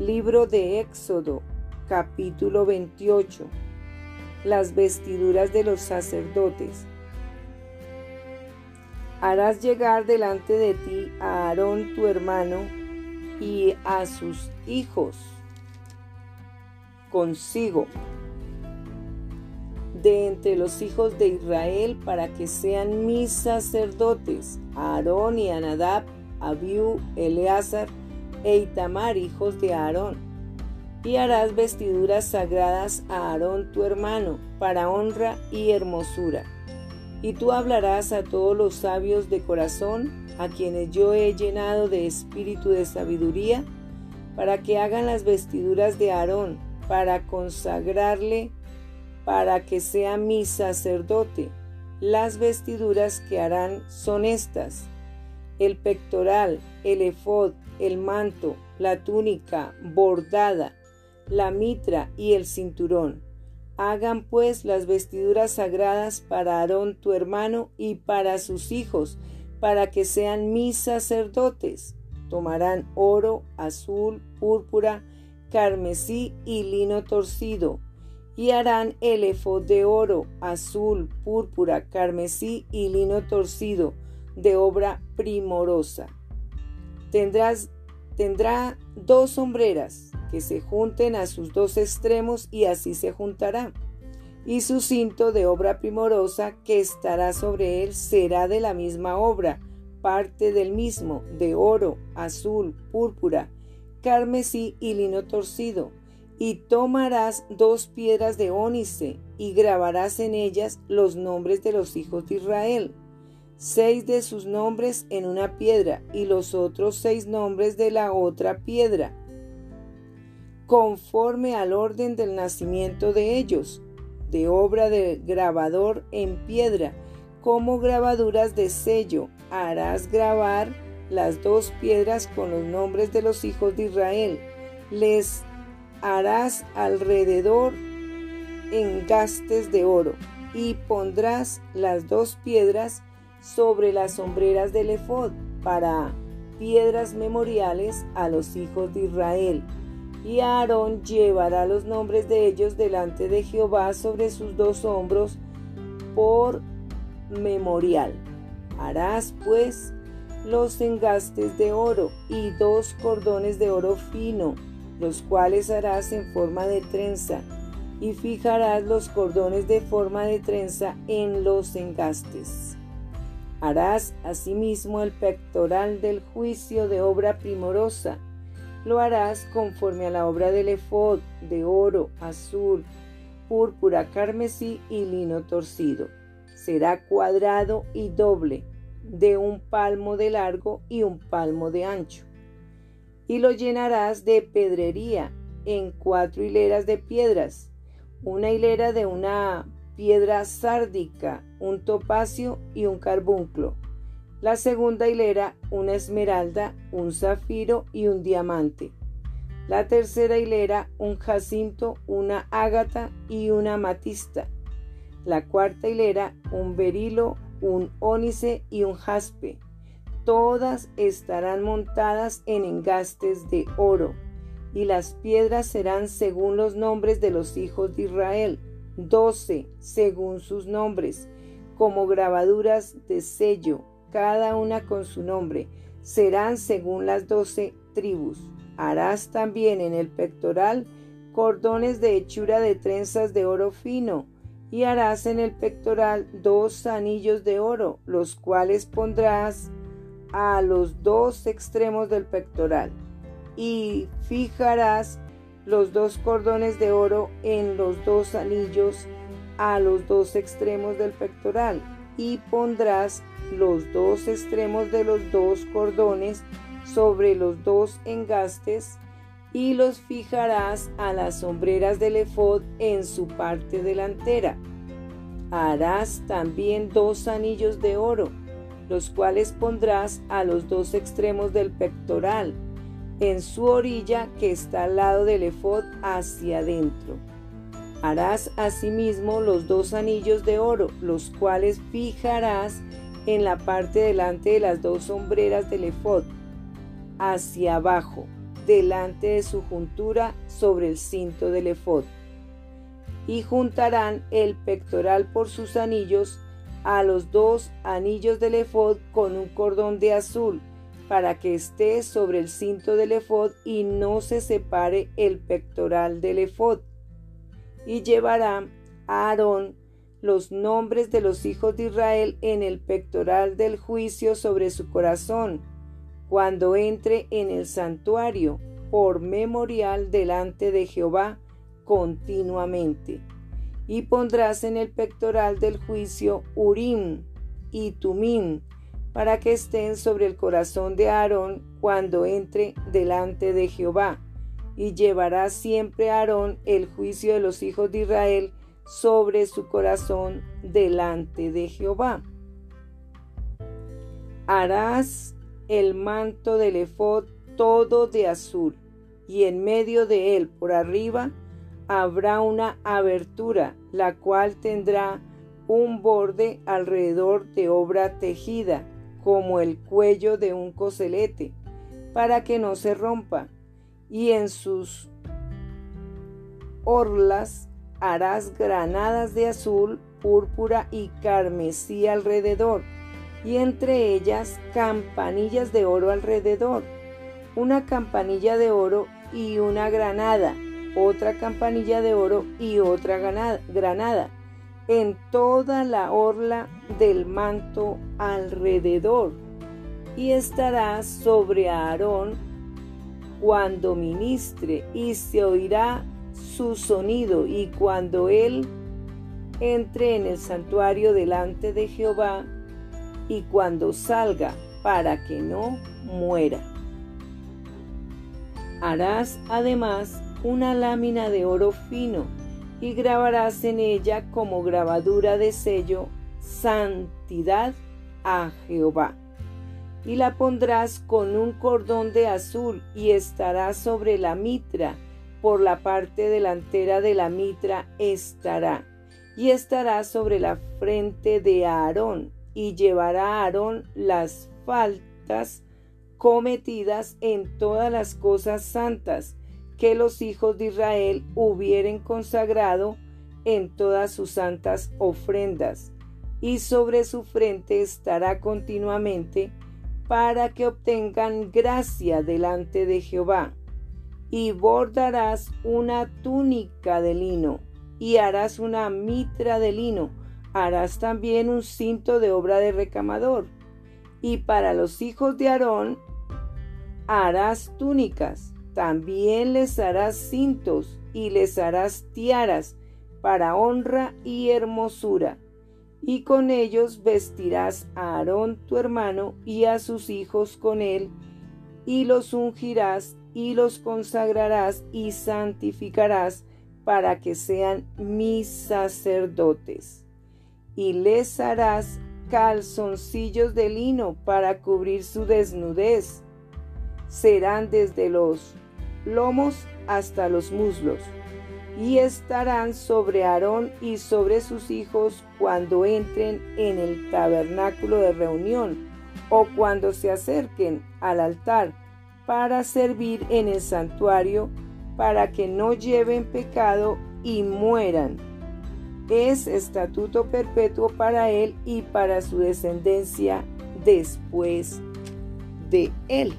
Libro de Éxodo, capítulo 28. Las vestiduras de los sacerdotes. Harás llegar delante de ti a Aarón tu hermano y a sus hijos consigo de entre los hijos de Israel para que sean mis sacerdotes, Aarón y Anadab, Abiú, Eleazar e Itamar, hijos de Aarón. Y harás vestiduras sagradas a Aarón tu hermano, para honra y hermosura. Y tú hablarás a todos los sabios de corazón, a quienes yo he llenado de espíritu de sabiduría, para que hagan las vestiduras de Aarón, para consagrarle para que sea mi sacerdote. Las vestiduras que harán son estas: el pectoral, el efod, el manto, la túnica bordada, la mitra y el cinturón. Hagan pues las vestiduras sagradas para Aarón tu hermano y para sus hijos, para que sean mis sacerdotes. Tomarán oro, azul, púrpura, carmesí y lino torcido y harán el efod de oro, azul, púrpura, carmesí y lino torcido, de obra primorosa. Tendrás, tendrá dos sombreras que se junten a sus dos extremos y así se juntará. Y su cinto de obra primorosa que estará sobre él será de la misma obra, parte del mismo, de oro, azul, púrpura, carmesí y lino torcido y tomarás dos piedras de ónice y grabarás en ellas los nombres de los hijos de Israel, seis de sus nombres en una piedra y los otros seis nombres de la otra piedra, conforme al orden del nacimiento de ellos, de obra de grabador en piedra, como grabaduras de sello, harás grabar las dos piedras con los nombres de los hijos de Israel. Les harás alrededor engastes de oro y pondrás las dos piedras sobre las sombreras del efod para piedras memoriales a los hijos de Israel. Y Aarón llevará los nombres de ellos delante de Jehová sobre sus dos hombros por memorial. Harás pues los engastes de oro y dos cordones de oro fino los cuales harás en forma de trenza, y fijarás los cordones de forma de trenza en los engastes. Harás asimismo el pectoral del juicio de obra primorosa. Lo harás conforme a la obra del efod de oro, azul, púrpura, carmesí y lino torcido. Será cuadrado y doble, de un palmo de largo y un palmo de ancho y lo llenarás de pedrería en cuatro hileras de piedras, una hilera de una piedra sárdica, un topacio y un carbunclo. La segunda hilera, una esmeralda, un zafiro y un diamante. La tercera hilera, un jacinto, una ágata y una amatista. La cuarta hilera, un berilo, un ónice y un jaspe todas estarán montadas en engastes de oro, y las piedras serán según los nombres de los hijos de Israel, doce según sus nombres, como grabaduras de sello, cada una con su nombre, serán según las doce tribus. Harás también en el pectoral cordones de hechura de trenzas de oro fino, y harás en el pectoral dos anillos de oro, los cuales pondrás a los dos extremos del pectoral y fijarás los dos cordones de oro en los dos anillos a los dos extremos del pectoral y pondrás los dos extremos de los dos cordones sobre los dos engastes y los fijarás a las sombreras del efod en su parte delantera. Harás también dos anillos de oro los cuales pondrás a los dos extremos del pectoral, en su orilla que está al lado del efod hacia adentro. Harás asimismo los dos anillos de oro, los cuales fijarás en la parte delante de las dos sombreras del efod, hacia abajo, delante de su juntura sobre el cinto del efod. Y juntarán el pectoral por sus anillos a los dos anillos del efod con un cordón de azul, para que esté sobre el cinto del efod y no se separe el pectoral del efod. Y llevará a Aarón los nombres de los hijos de Israel en el pectoral del juicio sobre su corazón, cuando entre en el santuario, por memorial delante de Jehová continuamente. Y pondrás en el pectoral del juicio Urim y Tumim, para que estén sobre el corazón de Aarón cuando entre delante de Jehová. Y llevará siempre Aarón el juicio de los hijos de Israel sobre su corazón delante de Jehová. Harás el manto del efod todo de azul, y en medio de él por arriba habrá una abertura, la cual tendrá un borde alrededor de obra tejida, como el cuello de un coselete, para que no se rompa, y en sus orlas harás granadas de azul, púrpura y carmesí alrededor, y entre ellas campanillas de oro alrededor, una campanilla de oro y una granada, otra campanilla de oro y otra granada, en toda la orla del manto alrededor, y estará sobre Aarón cuando ministre, y se oirá su sonido y cuando él entre en el santuario delante de Jehová y cuando salga para que no muera. Harás además una lámina de oro fino y grabarás en ella como grabadura de sello santidad a Jehová. Y la pondrás con un cordón de azul y estará sobre la mitra por la parte delantera de la mitra estará, y estará sobre la frente de Aarón, y llevará a Aarón las faltas cometidas en todas las cosas santas que los hijos de Israel hubieren consagrado en todas sus santas ofrendas, y sobre su frente estará continuamente para que obtengan gracia delante de Jehová y bordarás una túnica de lino, y harás una mitra de lino, harás también un cinto de obra de recamador, y para los hijos de Aarón harás túnicas, también les harás cintos, y les harás tiaras, para honra y hermosura, y con ellos vestirás a Aarón tu hermano y a sus hijos con él, y los ungirás y los consagrarás y santificarás para que sean mis sacerdotes. Y les harás calzoncillos de lino para cubrir su desnudez. Serán desde los lomos hasta los muslos, y estarán sobre Aarón y sobre sus hijos cuando entren en el tabernáculo de reunión o cuando se acerquen al altar para servir en el santuario, para que no lleven pecado y mueran. Es estatuto perpetuo para él y para su descendencia después de él.